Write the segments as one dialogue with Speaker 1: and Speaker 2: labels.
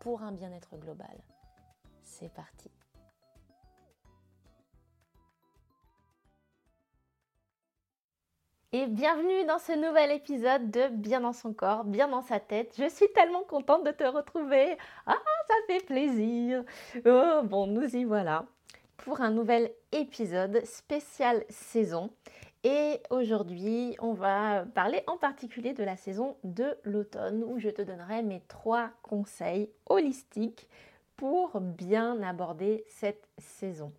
Speaker 1: pour un bien-être global. C'est parti. Et bienvenue dans ce nouvel épisode de Bien dans son corps, bien dans sa tête. Je suis tellement contente de te retrouver. Ah, ça fait plaisir. Oh, bon, nous y voilà pour un nouvel épisode spécial saison. Et aujourd'hui, on va parler en particulier de la saison de l'automne où je te donnerai mes trois conseils holistiques pour bien aborder cette saison.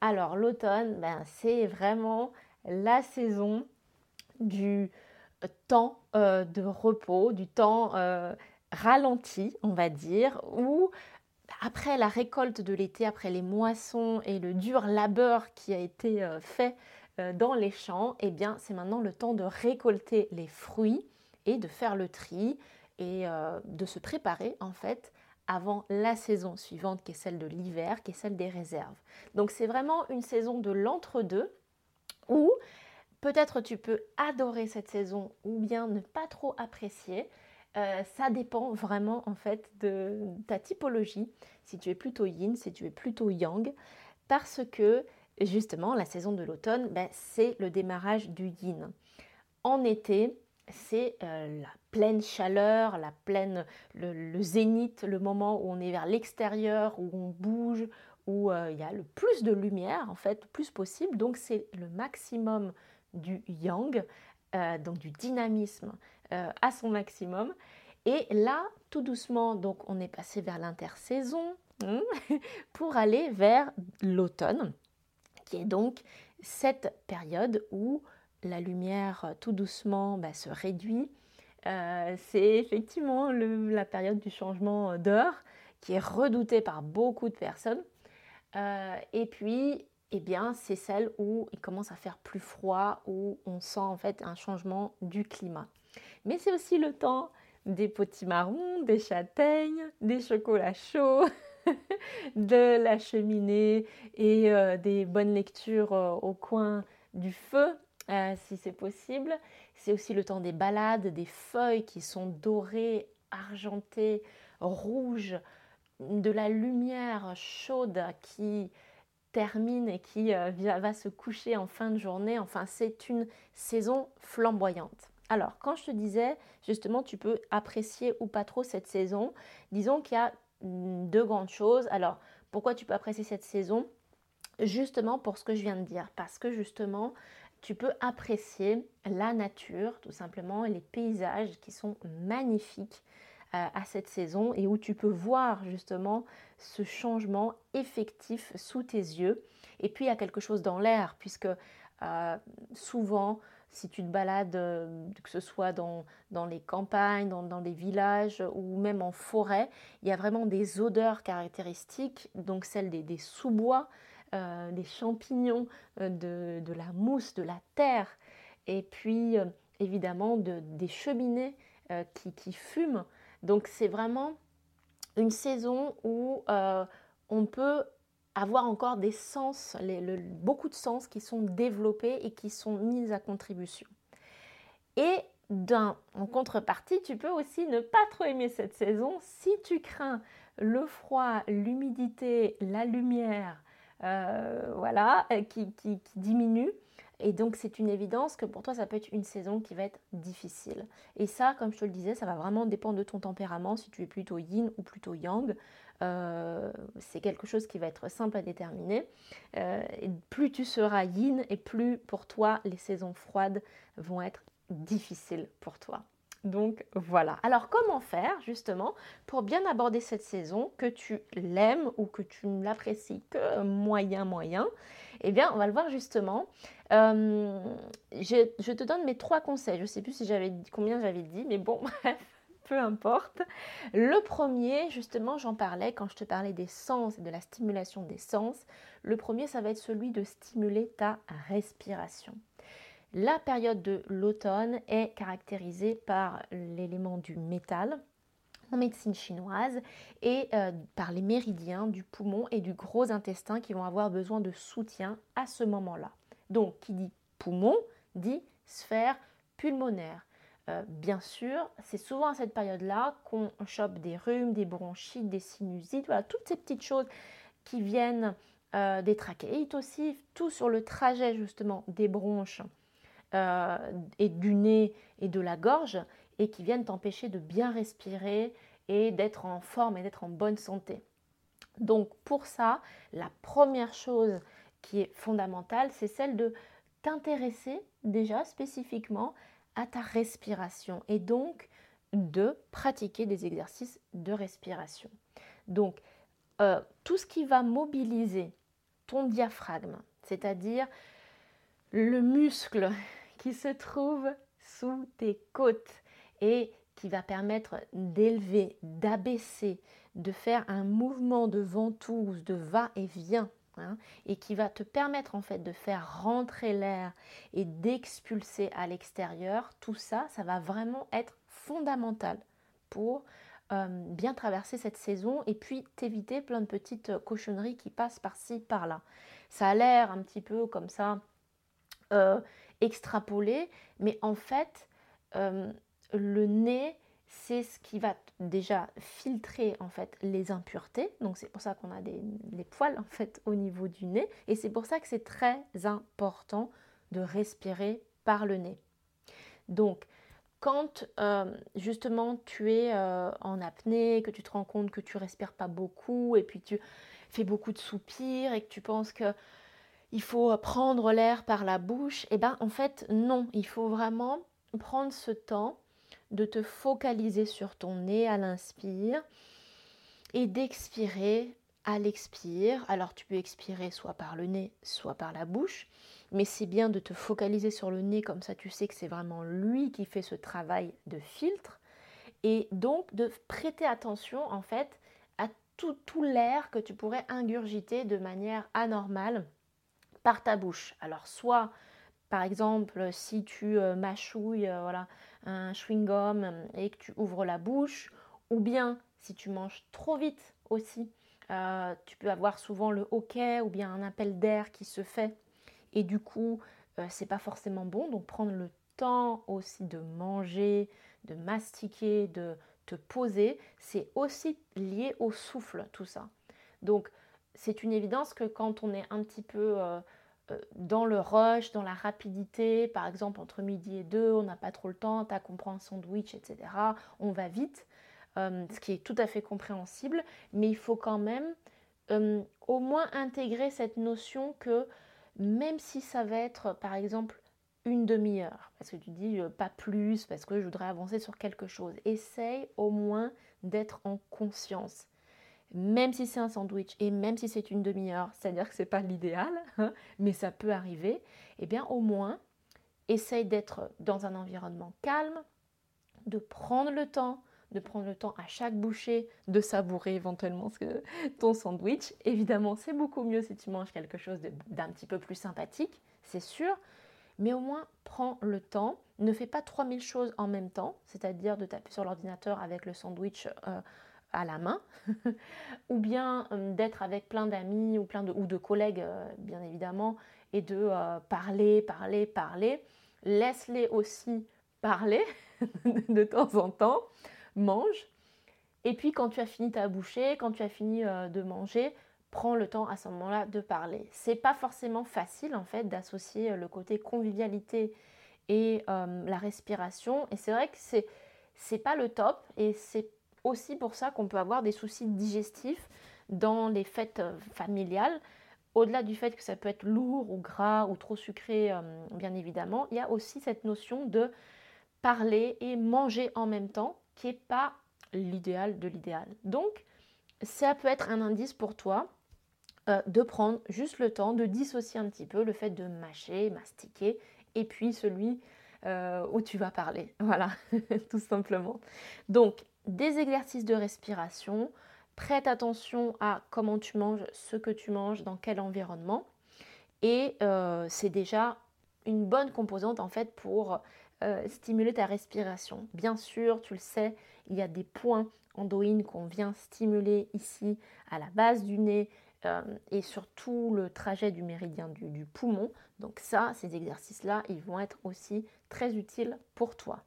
Speaker 1: Alors l'automne, ben, c'est vraiment la saison du temps euh, de repos, du temps euh, ralenti, on va dire, où après la récolte de l'été, après les moissons et le dur labeur qui a été euh, fait dans les champs, eh bien c'est maintenant le temps de récolter les fruits et de faire le tri et de se préparer en fait avant la saison suivante qui est celle de l'hiver, qui est celle des réserves. Donc c'est vraiment une saison de l'entre-deux où Peut-être tu peux adorer cette saison ou bien ne pas trop apprécier. Euh, ça dépend vraiment en fait de ta typologie, si tu es plutôt yin, si tu es plutôt yang, parce que justement la saison de l'automne, ben, c'est le démarrage du yin. En été, c'est euh, la pleine chaleur, la pleine, le, zénith, le moment où on est vers l'extérieur, où on bouge, où euh, il y a le plus de lumière en fait, le plus possible. Donc c'est le maximum du yang, euh, donc du dynamisme à son maximum. Et là, tout doucement, donc on est passé vers l'intersaison hein, pour aller vers l'automne, qui est donc cette période où la lumière euh, tout doucement bah, se réduit. c'est effectivement la période du changement d'heure qui est redoutée par beaucoup de personnes. et puis, eh bien, c'est celle où il commence à faire plus froid, où on sent en fait un changement du climat. Mais c'est aussi le temps des potimarrons, des châtaignes, des chocolats chauds, de la cheminée et euh, des bonnes lectures euh, au coin du feu, euh, si c'est possible. C'est aussi le temps des balades, des feuilles qui sont dorées, argentées, rouges, de la lumière chaude qui termine et qui va se coucher en fin de journée. Enfin, c'est une saison flamboyante. Alors, quand je te disais, justement, tu peux apprécier ou pas trop cette saison, disons qu'il y a deux grandes choses. Alors, pourquoi tu peux apprécier cette saison? Justement pour ce que je viens de dire, parce que justement, tu peux apprécier la nature, tout simplement, et les paysages qui sont magnifiques euh, à cette saison et où tu peux voir justement ce changement effectif sous tes yeux. Et puis il y a quelque chose dans l'air, puisque euh, souvent, si tu te balades, euh, que ce soit dans, dans les campagnes, dans, dans, les villages ou même en forêt, il y a vraiment des odeurs caractéristiques, donc celles des, des sous-bois, des champignons, de, de, la mousse, de la terre, et puis évidemment de, des cheminées qui, qui, fument. Donc c'est vraiment une saison où euh, on peut avoir encore des sens, beaucoup de sens qui sont développés et qui sont mis à contribution. Et en contrepartie, tu peux aussi ne pas trop aimer cette saison si tu crains le froid, l'humidité, la lumière, euh, voilà, qui, qui, qui diminue. Et donc c'est une évidence que pour toi ça peut être une saison qui va être difficile. Et ça, comme je te le disais, ça va vraiment dépendre de ton tempérament, si tu es plutôt yin ou plutôt yang. Euh, c'est quelque chose qui va être simple à déterminer. Euh, et plus tu seras yin et plus pour toi les saisons froides vont être difficiles pour toi. Donc voilà. Alors comment faire justement pour bien aborder cette saison, que tu l'aimes ou que tu ne l'apprécies que moyen moyen? Eh bien on va le voir justement. Euh, je, te donne mes trois conseils. Je ne sais plus si j'avais combien j'avais dit, mais bon bref. Peu importe. Le premier, justement, j'en parlais quand je te parlais des sens et de la stimulation des sens. Le premier, ça va être celui de stimuler ta respiration. La période de l'automne est caractérisée par l'élément du métal en médecine chinoise et euh, par les méridiens du poumon et du gros intestin qui vont avoir besoin de soutien à ce moment-là. Donc, qui dit poumon dit sphère pulmonaire. Euh, bien sûr, c'est souvent à cette période-là qu'on chope des rhumes, des bronchites, des sinusites, voilà, toutes ces petites choses qui viennent euh, des trachéites aussi, tout sur le trajet justement des bronches euh, et du nez et de la gorge et qui viennent t'empêcher de bien respirer et d'être en forme et d'être en bonne santé. Donc pour ça, la première chose qui est fondamentale, c'est celle de t'intéresser déjà spécifiquement ta respiration et donc de pratiquer des exercices de respiration. Donc, euh, tout ce qui va mobiliser ton diaphragme, c'est-à-dire le muscle qui se trouve sous tes côtes et qui va permettre d'élever, d'abaisser, de faire un mouvement de ventouse, de va-et-vient Hein, et qui va te permettre en fait de faire rentrer l'air et d'expulser à l'extérieur, tout ça, ça va vraiment être fondamental pour euh, bien traverser cette saison et puis t'éviter plein de petites cochonneries qui passent par-ci, par-là. Ça a l'air un petit peu comme ça euh, extrapolé, mais en fait, euh, le nez c'est ce qui va déjà filtrer en fait les impuretés. Donc c'est pour ça qu'on a des, poils en fait au niveau du nez et c'est pour ça que c'est très important de respirer par le nez. Donc quand euh, justement tu es euh, en apnée, que tu te rends compte que tu respires pas beaucoup et puis tu fais beaucoup de soupirs et que tu penses que il faut prendre l'air par la bouche, et eh ben en fait non, il faut vraiment prendre ce temps de te focaliser sur ton nez à l'inspire et d'expirer à l'expire. Alors tu peux expirer soit par le nez, soit par la bouche, mais c'est bien de te focaliser sur le nez comme ça tu sais que c'est vraiment lui qui fait ce travail de filtre et donc de prêter attention en fait à tout, tout l'air que tu pourrais ingurgiter de manière anormale par ta bouche. Alors soit par exemple, si tu euh, mâchouilles euh, voilà, un chewing-gum euh, et que tu ouvres la bouche, ou bien si tu manges trop vite aussi, tu peux avoir souvent le hoquet ou bien un appel d'air qui se fait et du coup, c'est pas forcément bon. Donc, prendre le temps aussi de manger, de mastiquer, de te poser, c'est aussi lié au souffle, tout ça. Donc, c'est une évidence que quand on est un petit peu euh, dans le rush, dans la rapidité, par exemple entre midi et deux, on n'a pas trop le temps, tu as compris un sandwich, etc. On va vite, euh, ce qui est tout à fait compréhensible, mais il faut quand même euh, au moins intégrer cette notion que même si ça va être par exemple une demi-heure, parce que tu dis pas plus, parce que je voudrais avancer sur quelque chose, essaye au moins d'être en conscience même si c'est un sandwich et même si c'est une demi-heure, c'est-à-dire que ce n'est pas l'idéal, hein, mais ça peut arriver, eh bien au moins, essaye d'être dans un environnement calme, de prendre le temps, de prendre le temps à chaque bouchée de savourer éventuellement ton sandwich. Évidemment, c'est beaucoup mieux si tu manges quelque chose d'un petit peu plus sympathique, c'est sûr, mais au moins prends le temps. Ne fais pas 3000 choses en même temps, c'est-à-dire de taper sur l'ordinateur avec le sandwich euh, à la main, ou bien euh, d'être avec plein d'amis ou plein de, ou de collègues, euh, bien évidemment, et de euh, parler, parler, parler. Laisse-les aussi parler de temps en temps, mange. Et puis quand tu as fini ta bouchée, quand tu as fini de manger, prends le temps à ce moment-là de parler. C'est pas forcément facile en fait d'associer le côté convivialité et la respiration. Et c'est vrai que c'est c'est pas le top et c'est aussi pour ça qu'on peut avoir des soucis digestifs dans les fêtes euh, familiales. Au-delà du fait que ça peut être lourd ou gras ou trop sucré, euh, bien évidemment, il y a aussi cette notion de parler et manger en même temps qui n'est pas l'idéal de l'idéal. Donc, ça peut être un indice pour toi euh, de prendre juste le temps de dissocier un petit peu le fait de mâcher, mastiquer, et puis celui où tu vas parler. Voilà, tout simplement. Donc, des exercices de respiration. Prête attention à comment tu manges, ce que tu manges, dans quel environnement. Et euh, c'est déjà une bonne composante en fait pour euh, stimuler ta respiration. Bien sûr, tu le sais, il y a des points endoïnes qu'on vient stimuler ici à la base du nez euh, et surtout le trajet du méridien du, poumon. Donc ça, ces exercices-là, ils vont être aussi très utiles pour toi.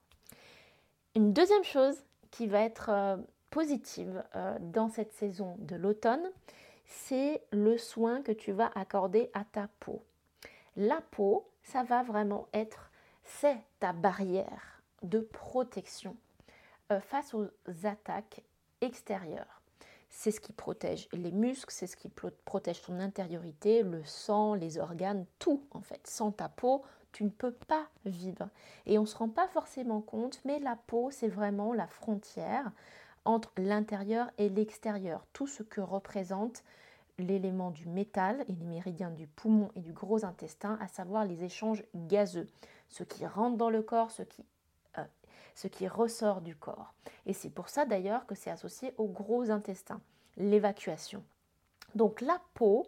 Speaker 1: Une deuxième chose qui va être positive dans cette saison de l'automne, c'est le soin que tu vas accorder à ta peau. La peau, ça va vraiment être, c'est ta barrière de protection euh, face aux attaques extérieures. C'est ce qui protège les muscles, c'est ce qui protège ton intériorité, le sang, les organes, tout en fait. Sans ta peau, tu ne peux pas vivre. Et on ne se rend pas forcément compte, mais la peau, c'est vraiment la frontière entre l'intérieur et l'extérieur. Tout ce que représente l'élément du métal et les méridiens du poumon et du gros intestin, à savoir les échanges gazeux, ce qui rentre dans le corps, ce qui, euh, ce qui ressort du corps. Et c'est pour ça d'ailleurs que c'est associé au gros intestin, l'évacuation. Donc la peau,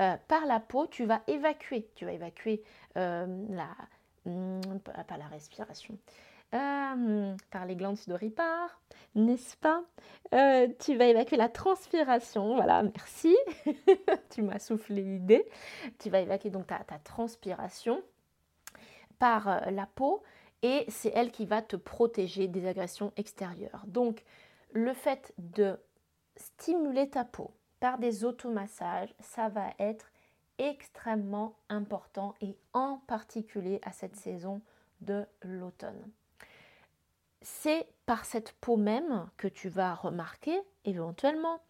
Speaker 1: euh, par la peau, tu vas évacuer, tu vas évacuer euh, la, hmm, pas la respiration, euh, par les glandes sudoripares, n'est-ce pas? Tu vas évacuer la transpiration, voilà, merci, tu m'as soufflé l'idée. Tu vas évacuer donc ta, transpiration par la peau et c'est elle qui va te protéger des agressions extérieures. Donc le fait de stimuler ta peau par des automassages, ça va être extrêmement important et en particulier à cette saison de l'automne c'est par cette peau même que tu vas remarquer éventuellement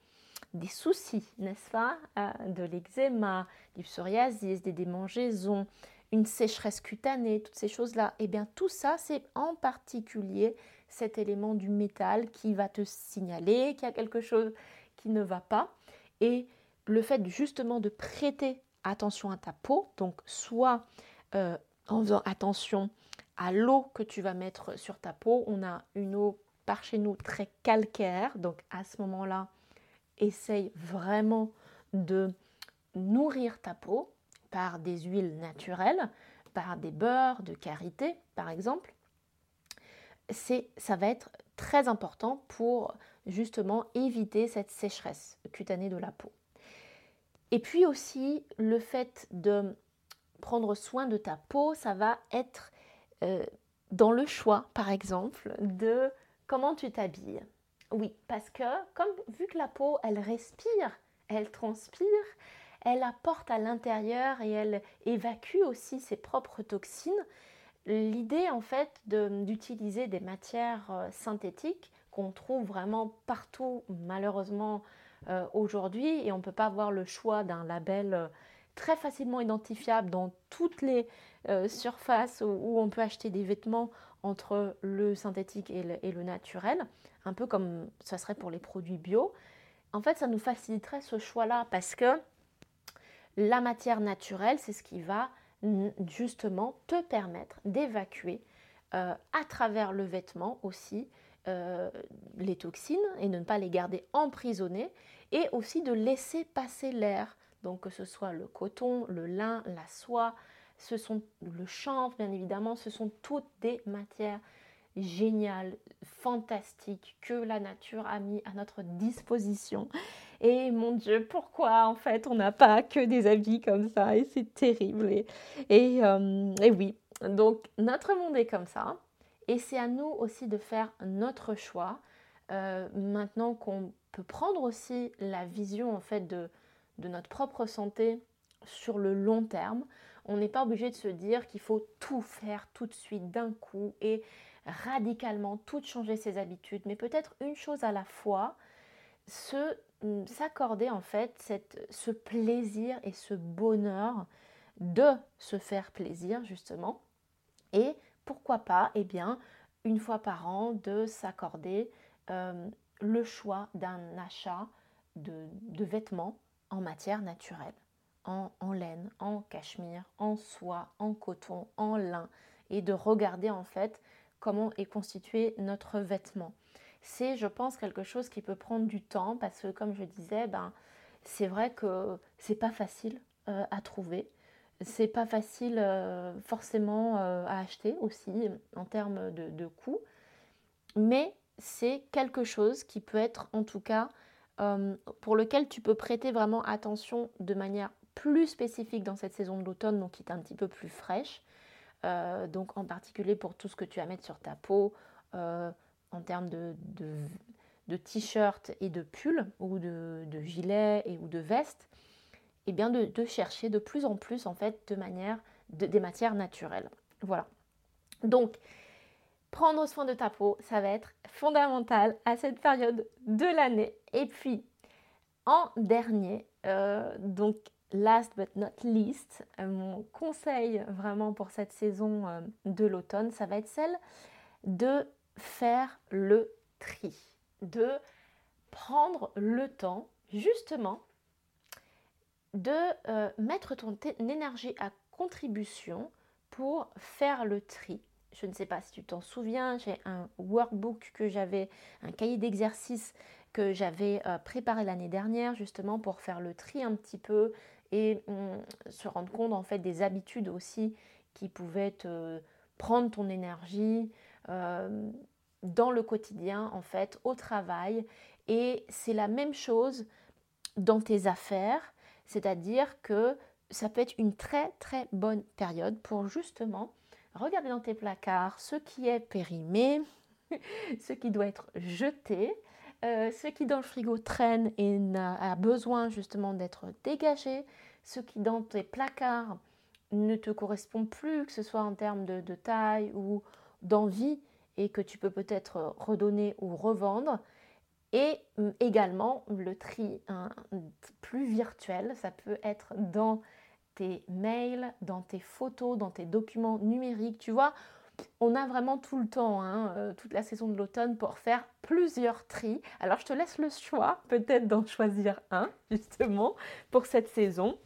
Speaker 1: des soucis, n'est-ce pas euh, De l'eczéma, du psoriasis, des démangeaisons, une sécheresse cutanée, toutes ces choses-là. Eh bien, tout ça, c'est en particulier cet élément du métal qui va te signaler qu'il y a quelque chose qui ne va pas. Et le fait justement de prêter attention à ta peau, donc soit euh, en faisant attention à l'eau que tu vas mettre sur ta peau. On a une eau par chez nous très calcaire, donc à ce moment-là, essaye vraiment de nourrir ta peau par des huiles naturelles, par des beurres de karité par exemple. Ça va être très important pour justement éviter cette sécheresse cutanée de la peau. Et puis aussi le fait de prendre soin de ta peau, ça va être euh, dans le choix, par exemple, de comment tu t'habilles. Oui, parce que comme vu que la peau, elle respire, elle transpire, elle apporte à l'intérieur et elle évacue aussi ses propres toxines. L'idée en fait d'utiliser des matières euh, synthétiques trouve vraiment partout malheureusement euh, aujourd'hui et on ne peut pas avoir le choix d'un label très facilement identifiable dans toutes les euh, surfaces où, on peut acheter des vêtements entre le synthétique et le, naturel, un peu comme ça serait pour les produits bio. En fait, ça nous faciliterait ce choix-là parce que la matière naturelle, c'est ce qui va justement te permettre d'évacuer euh, à travers le vêtement aussi euh, les toxines et ne pas les garder emprisonnées et aussi de laisser passer l'air donc que ce soit le coton, le lin, la soie, ce sont le chanvre bien évidemment, ce sont toutes des matières géniales, fantastiques que la nature a mis à notre disposition. Et mon Dieu, pourquoi en fait on n'a pas que des habits comme ça? Et c'est terrible. Et, euh, oui, donc notre monde est comme ça et c'est à nous aussi de faire notre choix. Euh, maintenant qu'on peut prendre aussi la vision en fait de, de notre propre santé sur le long terme. On n'est pas obligé de se dire qu'il faut tout faire tout de suite d'un coup et radicalement tout changer ses habitudes, mais peut-être une chose à la fois, se mm, s'accorder en fait cette, ce plaisir et ce bonheur de se faire plaisir justement et pourquoi pas eh bien une fois par an de s'accorder euh, le choix d'un achat de vêtements en matière naturelle, en, laine, en cachemire, en soie, en coton, en lin et de regarder en fait comment est constitué notre vêtement. C'est, je pense, quelque chose qui peut prendre du temps parce que, comme je disais, ben, c'est vrai que c'est pas facile euh, à trouver. C'est pas facile euh, forcément euh, à acheter aussi en termes de, coût. Mais c'est quelque chose qui peut être en tout cas pour lequel tu peux prêter vraiment attention de manière plus spécifique dans cette saison de l'automne, donc qui est un petit peu plus fraîche. donc en particulier pour tout ce que tu vas mettre sur ta peau, en termes de, t-shirt et de pull ou de, de gilet et, ou de veste, eh bien de, chercher de plus en plus en fait de manière des matières naturelles. Voilà. Donc prendre soin de ta peau, ça va être fondamental à cette période de l'année. Et puis en dernier, euh, donc last but not least, euh, mon conseil vraiment pour cette saison euh, de l'automne, ça va être celle de faire le tri, de prendre le temps justement de euh, mettre ton énergie à contribution pour faire le tri. Je ne sais pas si tu t'en souviens, j'ai un workbook que j'avais, un cahier d'exercice que j'avais euh, préparé l'année dernière justement pour faire le tri un petit peu et hum, se rendre compte en fait des habitudes aussi qui pouvaient te prendre ton énergie, euh, dans le quotidien, en fait, au travail. Et c'est la même chose dans tes affaires, c'est-à-dire que ça peut être une très très bonne période pour justement regarder dans tes placards ce qui est périmé, ce qui doit être jeté, euh, ce qui dans le frigo traîne et a, besoin justement d'être dégagé, ce qui dans tes placards ne te correspond plus, que ce soit en termes de, taille ou d'envie et que tu peux peut-être redonner ou revendre. Et également le tri plus virtuel, ça peut être dans tes mails, dans tes photos, dans tes documents numériques. Tu vois, on a vraiment tout le temps, hein, euh, toute la saison de l'automne pour faire plusieurs tris. Alors je te laisse le choix peut-être d'en choisir un justement pour cette saison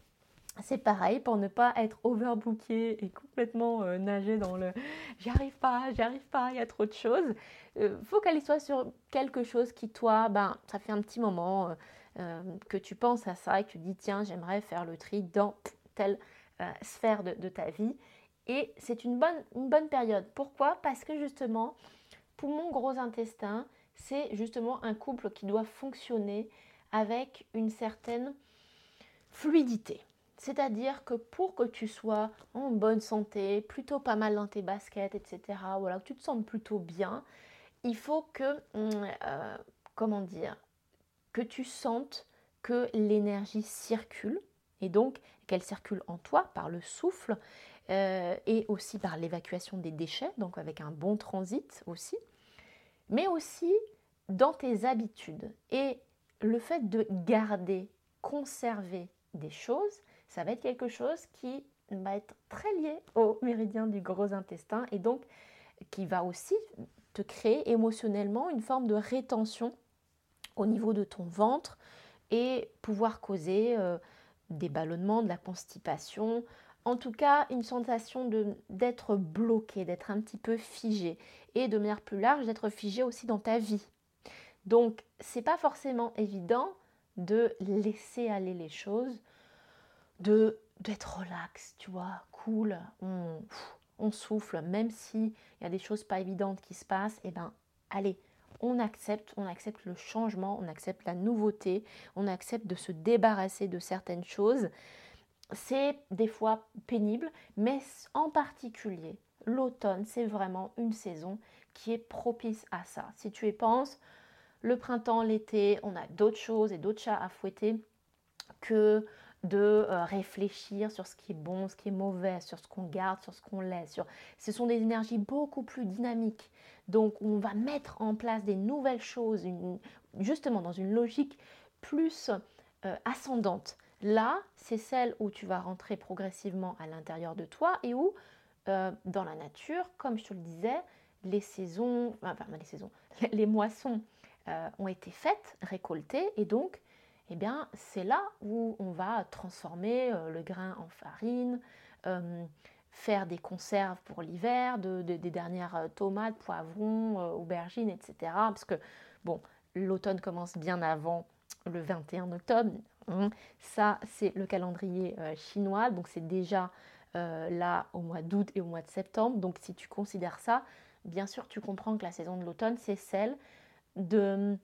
Speaker 1: c'est pareil pour ne pas être overbooké et complètement euh, nager dans le j'y arrive pas, j'y arrive pas, il y a trop de choses. Euh, focalise-toi sur quelque chose qui, toi, ben, ça fait un petit moment euh, que tu penses à ça et que tu dis tiens, j'aimerais faire le tri dans telle sphère de, de, ta vie. Et c'est une bonne, une bonne période. Pourquoi? Parce que justement, poumon, gros intestin, c'est justement un couple qui doit fonctionner avec une certaine fluidité. C'est-à-dire que pour que tu sois en bonne santé, plutôt pas mal dans tes baskets, etc., voilà, que tu te sens plutôt bien, il faut que, hum, euh, comment dire, que tu sentes que l'énergie circule et donc qu'elle circule en toi par le souffle euh, et aussi par l'évacuation des déchets, donc avec un bon transit aussi, mais aussi dans tes habitudes. Et le fait de garder, conserver des choses, ça va être quelque chose qui va être très lié au méridien du gros intestin et donc qui va aussi te créer émotionnellement une forme de rétention au niveau de ton ventre et pouvoir causer euh, des ballonnements, de la constipation, en tout cas une sensation d'être bloqué, d'être un petit peu figé et de manière plus large d'être figé aussi dans ta vie. Donc c'est pas forcément évident de laisser aller les choses, d'être relax, tu vois, cool, on, souffle, même s'il y a des choses pas évidentes qui se passent, et eh ben allez, on accepte, on accepte le changement, on accepte la nouveauté, on accepte de se débarrasser de certaines choses. C'est des fois pénible, mais en particulier, l'automne, c'est vraiment une saison qui est propice à ça. Si tu y penses, le printemps, l'été, on a d'autres choses et d'autres chats à fouetter que de euh, réfléchir sur ce qui est bon, ce qui est mauvais, sur ce qu'on garde, sur ce qu'on laisse. Ce sont des énergies beaucoup plus dynamiques. Donc on va mettre en place des nouvelles choses, justement dans une logique plus euh, ascendante. Là, c'est celle où tu vas rentrer progressivement à l'intérieur de toi et où, euh, dans la nature, comme je te le disais, les saisons, enfin les saisons, les moissons ont été faites, récoltées, et donc eh bien c'est là où on va transformer euh, le grain en farine, euh, faire des conserves pour l'hiver, des dernières euh, tomates, poivrons, aubergines, etc. Parce que, bon, l'automne commence bien avant le 21 octobre. Hein. Ça, c'est le calendrier chinois, donc c'est déjà là au mois d'août et au mois de septembre. Donc si tu considères ça, bien sûr, tu comprends que la saison de l'automne, c'est celle de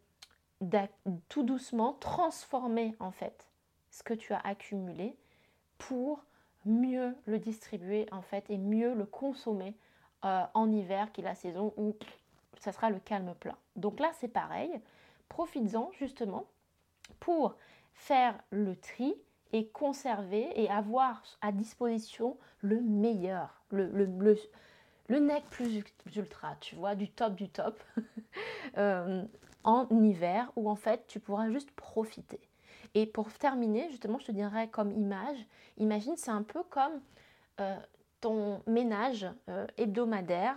Speaker 1: tout doucement transformer en fait ce que tu as accumulé pour mieux le distribuer en fait et mieux le consommer euh, en hiver qui est la saison où ça sera le calme plat. Donc là c'est pareil, profites-en justement pour faire le tri et conserver et avoir à disposition le meilleur, le, le, le, le nec plus ultra, tu vois, du top du top, euh, en hiver où en fait tu pourras juste profiter. Et pour terminer, justement, je te dirais comme image, imagine, c'est un peu comme euh, ton ménage euh, hebdomadaire,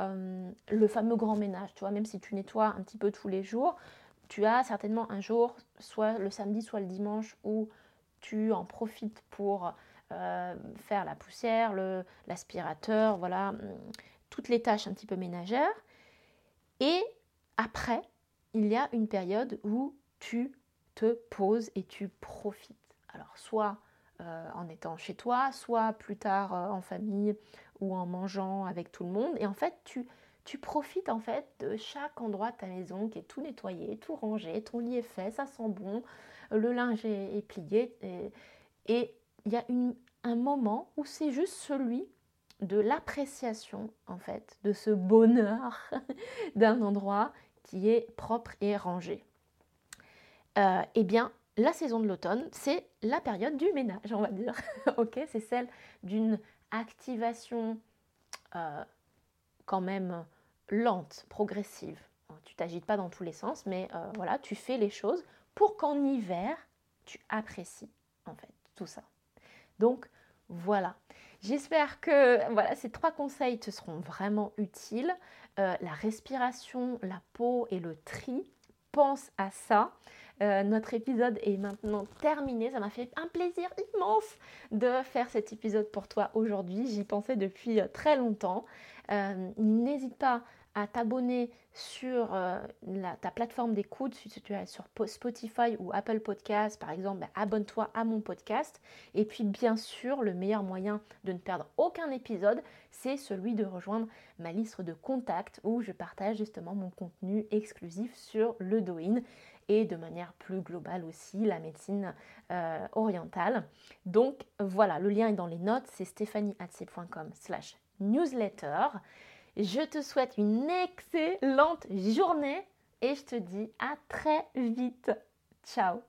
Speaker 1: euh, le fameux grand ménage, tu vois, même si tu nettoies un petit peu tous les jours, tu as certainement un jour, soit le samedi, soit le dimanche, où tu en profites pour faire la poussière, l'aspirateur, voilà, toutes les tâches un petit peu ménagères. Et après, il y a une période où tu te poses et tu profites. Alors soit euh, en étant chez toi, soit plus tard euh, en famille ou en mangeant avec tout le monde. Et en fait, tu, tu profites en fait de chaque endroit de ta maison qui est tout nettoyé, tout rangé, ton lit est fait, ça sent bon, le linge est, plié. Et il y a un moment où c'est juste celui de l'appréciation en fait de ce bonheur d'un endroit qui est propre et rangé. Euh, eh bien, la saison de l'automne, c'est la période du ménage, on va dire. c'est celle d'une activation euh, quand même lente, progressive. Tu t'agites pas dans tous les sens, mais euh, voilà, tu fais les choses pour qu'en hiver, tu apprécies en fait tout ça. Donc voilà. J'espère que voilà, ces trois conseils te seront vraiment utiles. La respiration, la peau et le tri, pense à ça. Euh, notre épisode est maintenant terminé. Ça m'a fait un plaisir immense de faire cet épisode pour toi aujourd'hui. J'y pensais depuis euh, très longtemps. Euh, n'hésite pas à t'abonner sur ta plateforme d'écoute, si tu es sur Spotify ou Apple Podcast par exemple, ben, abonne-toi à mon podcast. Et puis bien sûr, le meilleur moyen de ne perdre aucun épisode, c'est celui de rejoindre ma liste de contacts où je partage justement mon contenu exclusif sur le Douyin et de manière plus globale aussi la médecine euh, orientale. Donc voilà, le lien est dans les notes, c'est stéphanieatc.com slash newsletter. Je te souhaite une excellente journée et je te dis à très vite. Ciao